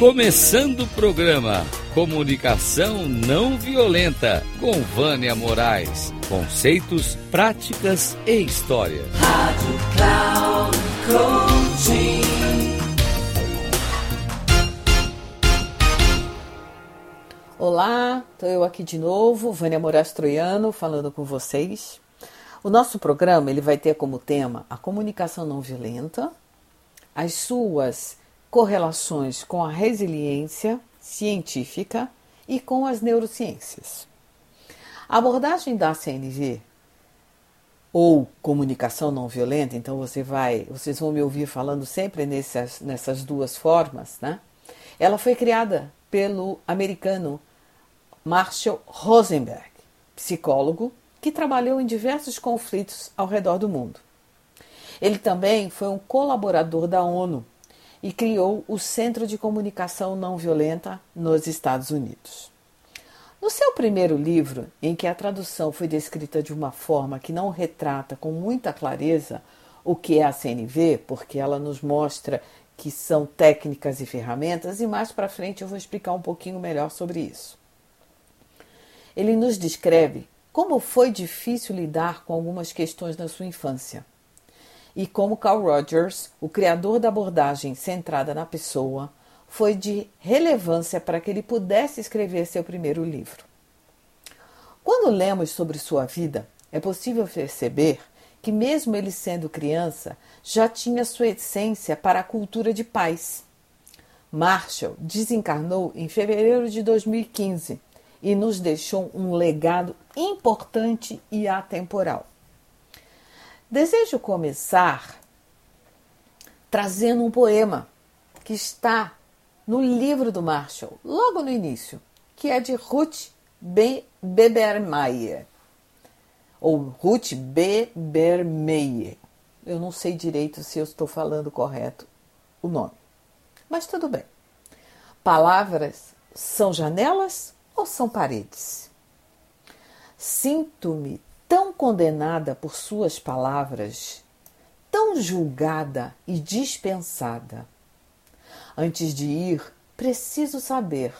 Começando o programa Comunicação Não Violenta com Vânia Moraes. Conceitos, práticas e história. Rádio Cloud Coaching. Olá, estou eu aqui de novo, Vânia Moraes Troiano, falando com vocês. O nosso programa ele vai ter como tema a comunicação não violenta, as suas correlações com a resiliência científica e com as neurociências. A abordagem da CNV ou comunicação não violenta, então você vai, vocês vão me ouvir falando sempre nessas, nessas duas formas, né? Ela foi criada pelo americano Marshall Rosenberg, psicólogo que trabalhou em diversos conflitos ao redor do mundo. Ele também foi um colaborador da ONU e criou o Centro de Comunicação Não Violenta nos Estados Unidos. No seu primeiro livro, em que a tradução foi descrita de uma forma que não retrata com muita clareza o que é a CNV, porque ela nos mostra que são técnicas e ferramentas, e mais para frente eu vou explicar um pouquinho melhor sobre isso. Ele nos descreve como foi difícil lidar com algumas questões na sua infância e como Carl Rogers, o criador da abordagem centrada na pessoa, foi de relevância para que ele pudesse escrever seu primeiro livro. Quando lemos sobre sua vida, é possível perceber que, mesmo ele sendo criança, já tinha sua essência para a cultura de paz. Marshall desencarnou em fevereiro de 2015 e nos deixou um legado importante e atemporal. Desejo começar trazendo um poema que está no livro do Marshall, logo no início, que é de Ruth B. Bebermeier, ou Ruth Bebermeier. Eu não sei direito se eu estou falando correto o nome, mas tudo bem. Palavras são janelas ou são paredes? Sinto-me tão condenada por suas palavras, tão julgada e dispensada. Antes de ir, preciso saber: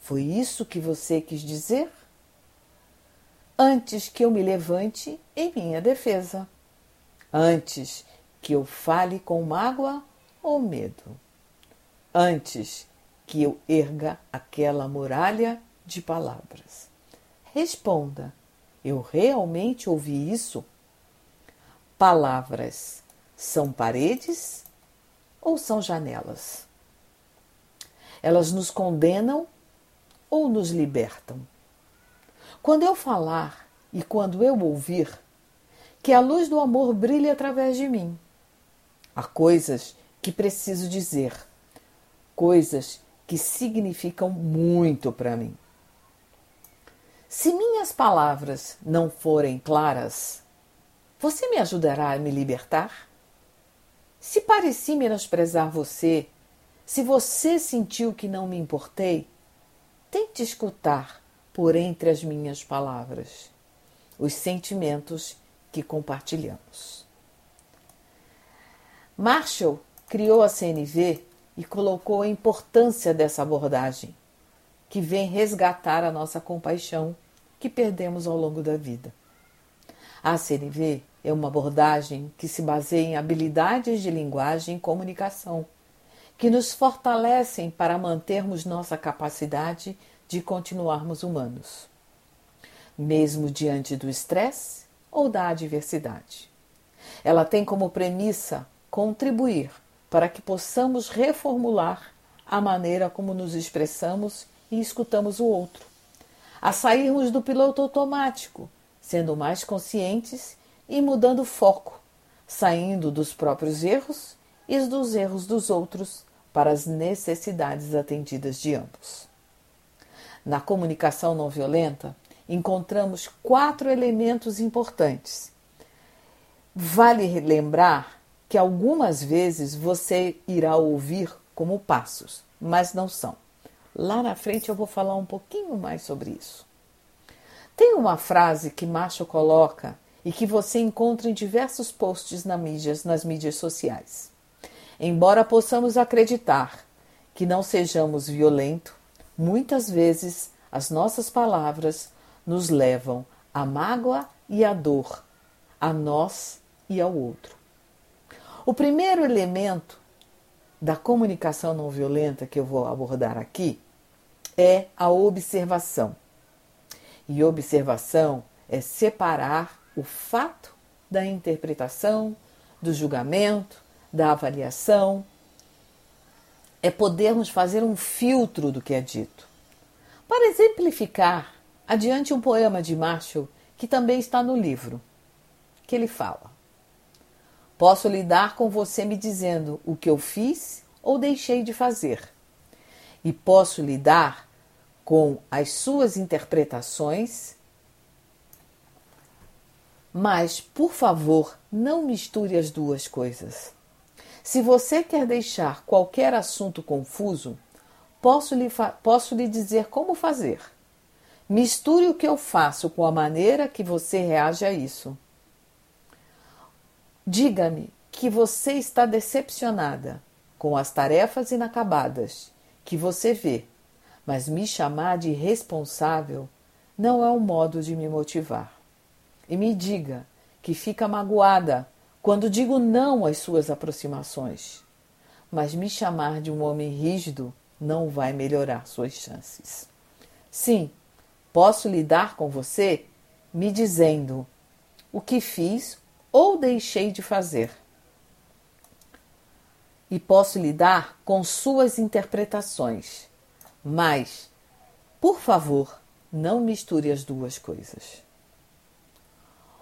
foi isso que você quis dizer? Antes que eu me levante em minha defesa, antes que eu fale com mágoa ou medo, antes que eu erga aquela muralha de palavras. Responda eu realmente ouvi isso? Palavras são paredes ou são janelas? Elas nos condenam ou nos libertam? Quando eu falar e quando eu ouvir, que a luz do amor brilhe através de mim. Há coisas que preciso dizer, coisas que significam muito para mim. Se minhas palavras não forem claras, você me ajudará a me libertar? Se pareci menosprezar você, se você sentiu que não me importei, tente escutar por entre as minhas palavras os sentimentos que compartilhamos. Marshall criou a CNV e colocou a importância dessa abordagem que vem resgatar a nossa compaixão que perdemos ao longo da vida. A CNV é uma abordagem que se baseia em habilidades de linguagem e comunicação, que nos fortalecem para mantermos nossa capacidade de continuarmos humanos, mesmo diante do estresse ou da adversidade. Ela tem como premissa contribuir para que possamos reformular a maneira como nos expressamos e escutamos o outro, a sairmos do piloto automático, sendo mais conscientes e mudando o foco, saindo dos próprios erros e dos erros dos outros para as necessidades atendidas de ambos. Na comunicação não violenta, encontramos quatro elementos importantes. Vale lembrar que algumas vezes você irá ouvir como passos, mas não são. Lá na frente eu vou falar um pouquinho mais sobre isso. Tem uma frase que Macho coloca e que você encontra em diversos posts nas mídias, nas mídias sociais. Embora possamos acreditar que não sejamos violentos, muitas vezes as nossas palavras nos levam à mágoa e à dor, a nós e ao outro. O primeiro elemento da comunicação não violenta que eu vou abordar aqui é a observação. E observação é separar o fato da interpretação, do julgamento, da avaliação. É podermos fazer um filtro do que é dito. Para exemplificar, adiante um poema de Marshall que também está no livro, que ele fala: Posso lidar com você me dizendo o que eu fiz ou deixei de fazer, e posso lidar com as suas interpretações mas, por favor, não misture as duas coisas. Se você quer deixar qualquer assunto confuso, posso lhe, posso lhe dizer como fazer. Misture o que eu faço com a maneira que você reage a isso. Diga-me que você está decepcionada com as tarefas inacabadas que você vê, mas me chamar de responsável não é um modo de me motivar e me diga que fica magoada quando digo não às suas aproximações. Mas me chamar de um homem rígido não vai melhorar suas chances. Sim, posso lidar com você me dizendo o que fiz ou deixei de fazer. E posso lidar com suas interpretações. Mas, por favor, não misture as duas coisas.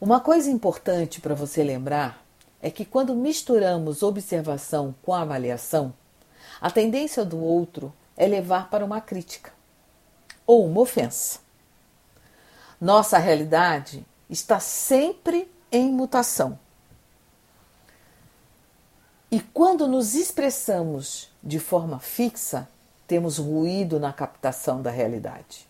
Uma coisa importante para você lembrar é que quando misturamos observação com avaliação, a tendência do outro é levar para uma crítica ou uma ofensa. Nossa realidade está sempre em mutação. E quando nos expressamos de forma fixa, temos ruído na captação da realidade.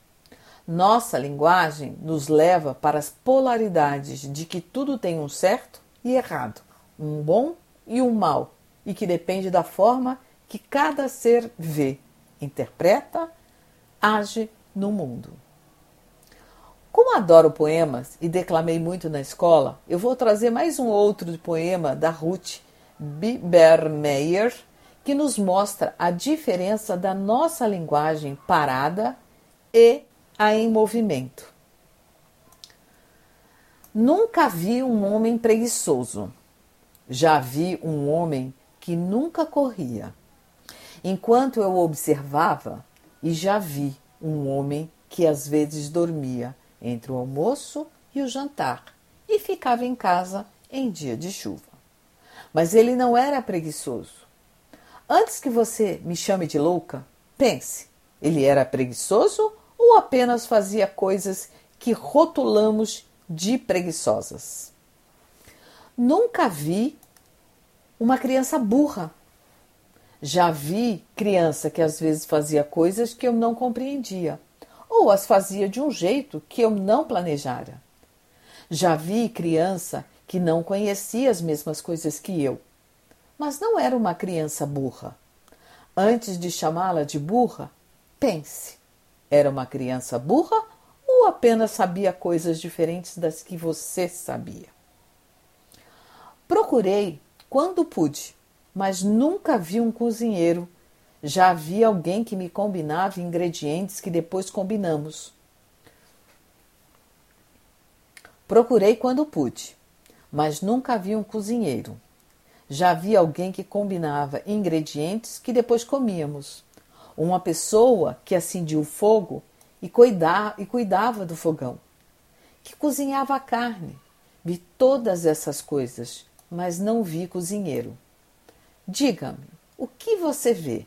Nossa linguagem nos leva para as polaridades de que tudo tem um certo e errado, um bom e um mal, e que depende da forma que cada ser vê, interpreta, age no mundo. Como adoro poemas e declamei muito na escola, eu vou trazer mais um outro poema da Ruth Bibermeier, que nos mostra a diferença da nossa linguagem parada e a em movimento. Nunca vi um homem preguiçoso. Já vi um homem que nunca corria. Enquanto eu observava, e já vi um homem que às vezes dormia entre o almoço e o jantar e ficava em casa em dia de chuva. Mas ele não era preguiçoso. Antes que você me chame de louca, pense: ele era preguiçoso ou apenas fazia coisas que rotulamos de preguiçosas. Nunca vi uma criança burra. Já vi criança que às vezes fazia coisas que eu não compreendia, ou as fazia de um jeito que eu não planejara. Já vi criança que não conhecia as mesmas coisas que eu, mas não era uma criança burra. Antes de chamá-la de burra, pense: era uma criança burra ou apenas sabia coisas diferentes das que você sabia? Procurei quando pude, mas nunca vi um cozinheiro. Já vi alguém que me combinava ingredientes que depois combinamos. Procurei quando pude, mas nunca vi um cozinheiro. Já vi alguém que combinava ingredientes que depois comíamos uma pessoa que acendia o fogo e, e cuidava do fogão, que cozinhava a carne. Vi todas essas coisas, mas não vi cozinheiro. Diga-me, o que você vê?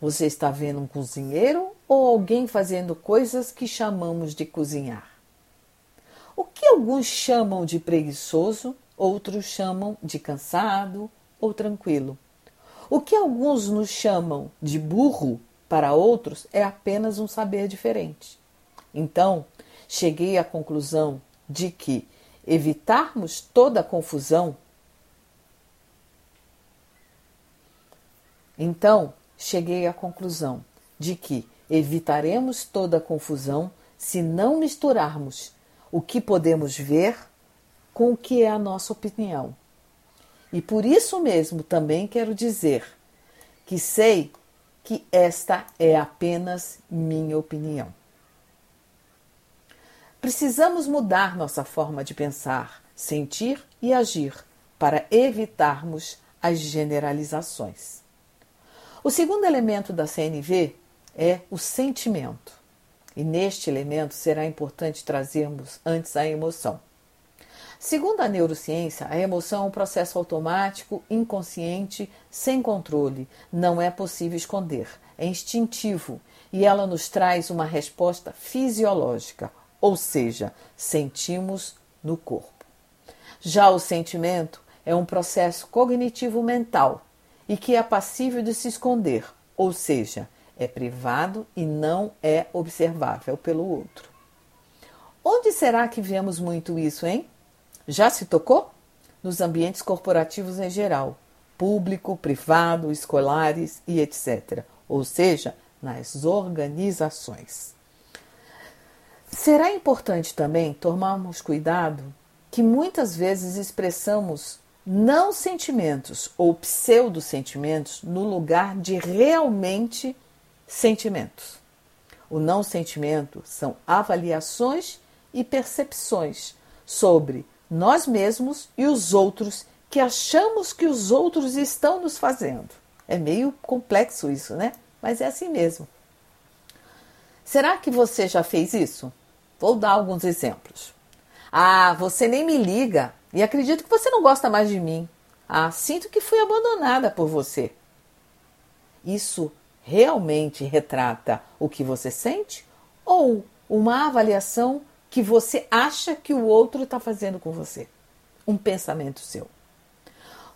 Você está vendo um cozinheiro ou alguém fazendo coisas que chamamos de cozinhar? O que alguns chamam de preguiçoso, outros chamam de cansado ou tranquilo. O que alguns nos chamam de burro, para outros é apenas um saber diferente. Então, cheguei à conclusão de que evitarmos toda a confusão. Então, cheguei à conclusão de que evitaremos toda confusão se não misturarmos o que podemos ver com o que é a nossa opinião. E por isso mesmo também quero dizer que sei que esta é apenas minha opinião. Precisamos mudar nossa forma de pensar, sentir e agir para evitarmos as generalizações. O segundo elemento da CNV é o sentimento. E neste elemento será importante trazermos antes a emoção. Segundo a neurociência, a emoção é um processo automático, inconsciente, sem controle. Não é possível esconder. É instintivo e ela nos traz uma resposta fisiológica, ou seja, sentimos no corpo. Já o sentimento é um processo cognitivo mental e que é passível de se esconder, ou seja, é privado e não é observável pelo outro. Onde será que vemos muito isso, hein? Já se tocou? Nos ambientes corporativos em geral, público, privado, escolares e etc. Ou seja, nas organizações. Será importante também tomarmos cuidado que muitas vezes expressamos não sentimentos ou pseudo-sentimentos no lugar de realmente sentimentos. O não sentimento são avaliações e percepções sobre nós mesmos e os outros que achamos que os outros estão nos fazendo. É meio complexo isso, né? Mas é assim mesmo. Será que você já fez isso? Vou dar alguns exemplos. Ah, você nem me liga e acredito que você não gosta mais de mim. Ah, sinto que fui abandonada por você. Isso realmente retrata o que você sente ou uma avaliação que você acha que o outro está fazendo com você. Um pensamento seu.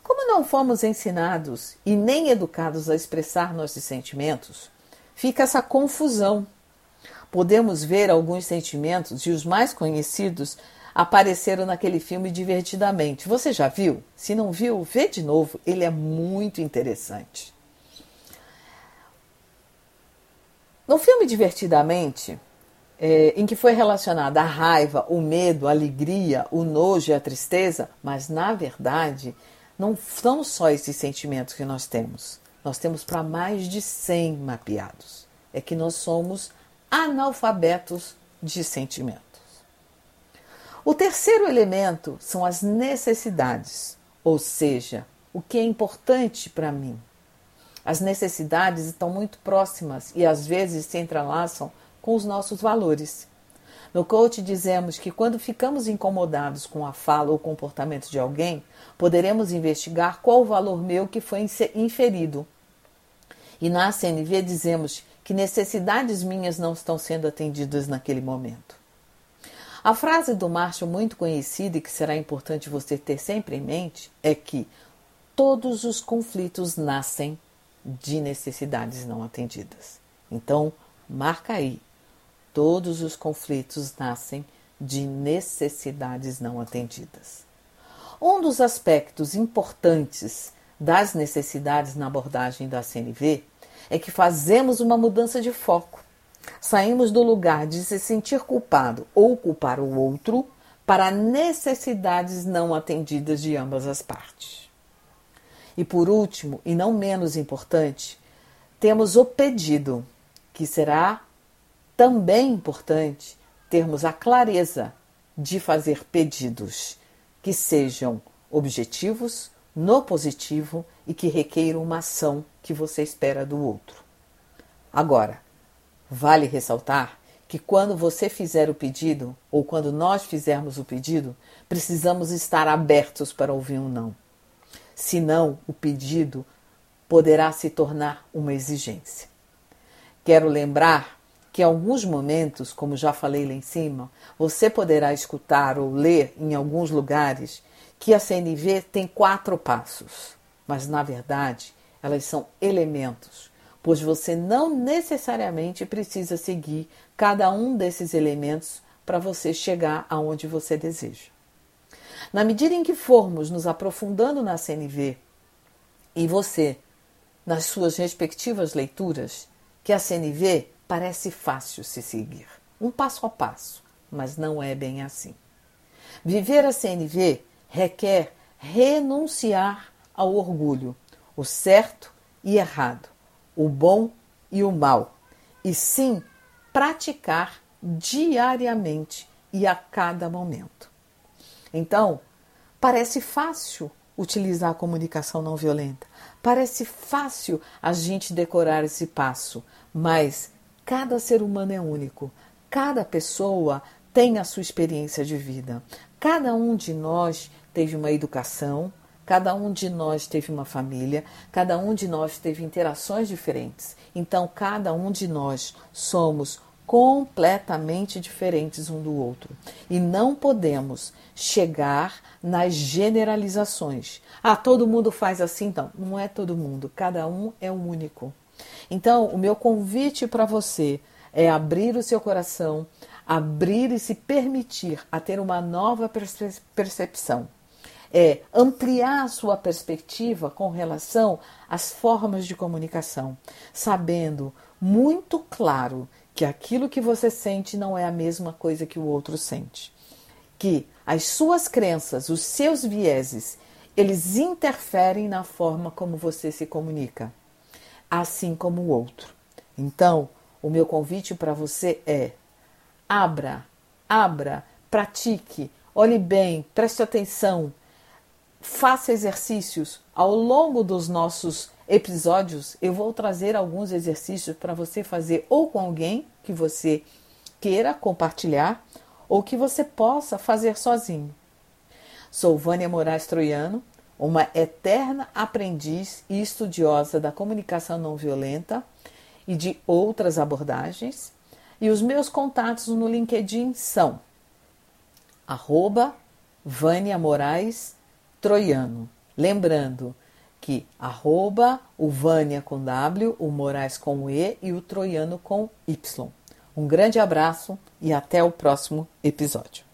Como não fomos ensinados e nem educados a expressar nossos sentimentos, fica essa confusão. Podemos ver alguns sentimentos e os mais conhecidos apareceram naquele filme Divertidamente. Você já viu? Se não viu, vê de novo, ele é muito interessante. No filme Divertidamente, é, em que foi relacionada a raiva, o medo, a alegria, o nojo e a tristeza, mas na verdade não são só esses sentimentos que nós temos. Nós temos para mais de 100 mapeados. É que nós somos analfabetos de sentimentos. O terceiro elemento são as necessidades, ou seja, o que é importante para mim. As necessidades estão muito próximas e às vezes se entrelaçam com os nossos valores. No coach dizemos que quando ficamos incomodados com a fala ou comportamento de alguém, poderemos investigar qual o valor meu que foi inferido. E na CNV dizemos que necessidades minhas não estão sendo atendidas naquele momento. A frase do Marshall muito conhecida e que será importante você ter sempre em mente é que todos os conflitos nascem de necessidades não atendidas. Então, marca aí Todos os conflitos nascem de necessidades não atendidas. Um dos aspectos importantes das necessidades na abordagem da CNV é que fazemos uma mudança de foco. Saímos do lugar de se sentir culpado ou culpar o outro para necessidades não atendidas de ambas as partes. E por último, e não menos importante, temos o pedido, que será também importante termos a clareza de fazer pedidos que sejam objetivos, no positivo e que requeiram uma ação que você espera do outro. Agora, vale ressaltar que quando você fizer o pedido, ou quando nós fizermos o pedido, precisamos estar abertos para ouvir um não. Senão, o pedido poderá se tornar uma exigência. Quero lembrar que em alguns momentos, como já falei lá em cima, você poderá escutar ou ler em alguns lugares que a CNV tem quatro passos, mas na verdade elas são elementos, pois você não necessariamente precisa seguir cada um desses elementos para você chegar aonde você deseja. Na medida em que formos nos aprofundando na CNV e você nas suas respectivas leituras que a CNV parece fácil se seguir, um passo a passo, mas não é bem assim. Viver a CNV requer renunciar ao orgulho, o certo e errado, o bom e o mal, e sim praticar diariamente e a cada momento. Então, parece fácil utilizar a comunicação não violenta, parece fácil a gente decorar esse passo, mas cada ser humano é único, cada pessoa tem a sua experiência de vida, cada um de nós teve uma educação, Cada um de nós teve uma família, cada um de nós teve interações diferentes. Então, cada um de nós somos completamente diferentes um do outro. E não podemos chegar nas generalizações. Ah, todo mundo faz assim, então. Não é todo mundo, cada um é único. Então, o meu convite para você é abrir o seu coração, abrir e se permitir a ter uma nova percepção é ampliar a sua perspectiva com relação às formas de comunicação, sabendo muito claro que aquilo que você sente não é a mesma coisa que o outro sente. Que as suas crenças, os seus vieses, eles interferem na forma como você se comunica, assim como o outro. Então, o meu convite para você é: abra, abra, pratique, olhe bem, preste atenção, faça exercícios. Ao longo dos nossos episódios, eu vou trazer alguns exercícios para você fazer ou com alguém que você queira compartilhar ou que você possa fazer sozinho. Sou Vânia Moraes Troiano, uma eterna aprendiz e estudiosa da comunicação não violenta e de outras abordagens. E os meus contatos no LinkedIn são arroba Vânia Moraes troiano. Lembrando que arroba o Vânia com W, o Moraes com E e o troiano com Y. Um grande abraço e até o próximo episódio.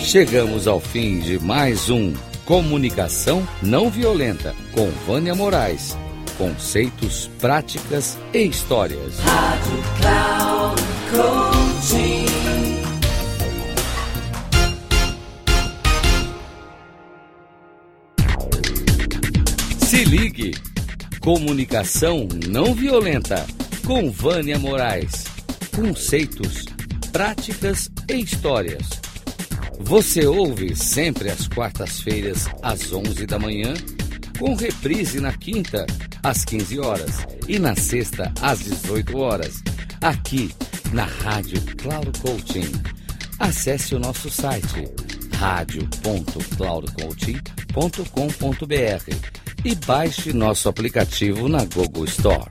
Chegamos ao fim de mais um Comunicação Não Violenta com Vânia Moraes. Conceitos, práticas e histórias. Rádio Cloud Se ligue. Comunicação não violenta com Vânia Moraes. Conceitos, práticas e histórias. Você ouve sempre às quartas-feiras às 11 da manhã, com reprise na quinta às 15 horas e na sexta às 18 horas, aqui na Rádio Cloud Coaching. Acesse o nosso site radio.cloudcoaching.com.br e baixe nosso aplicativo na Google Store.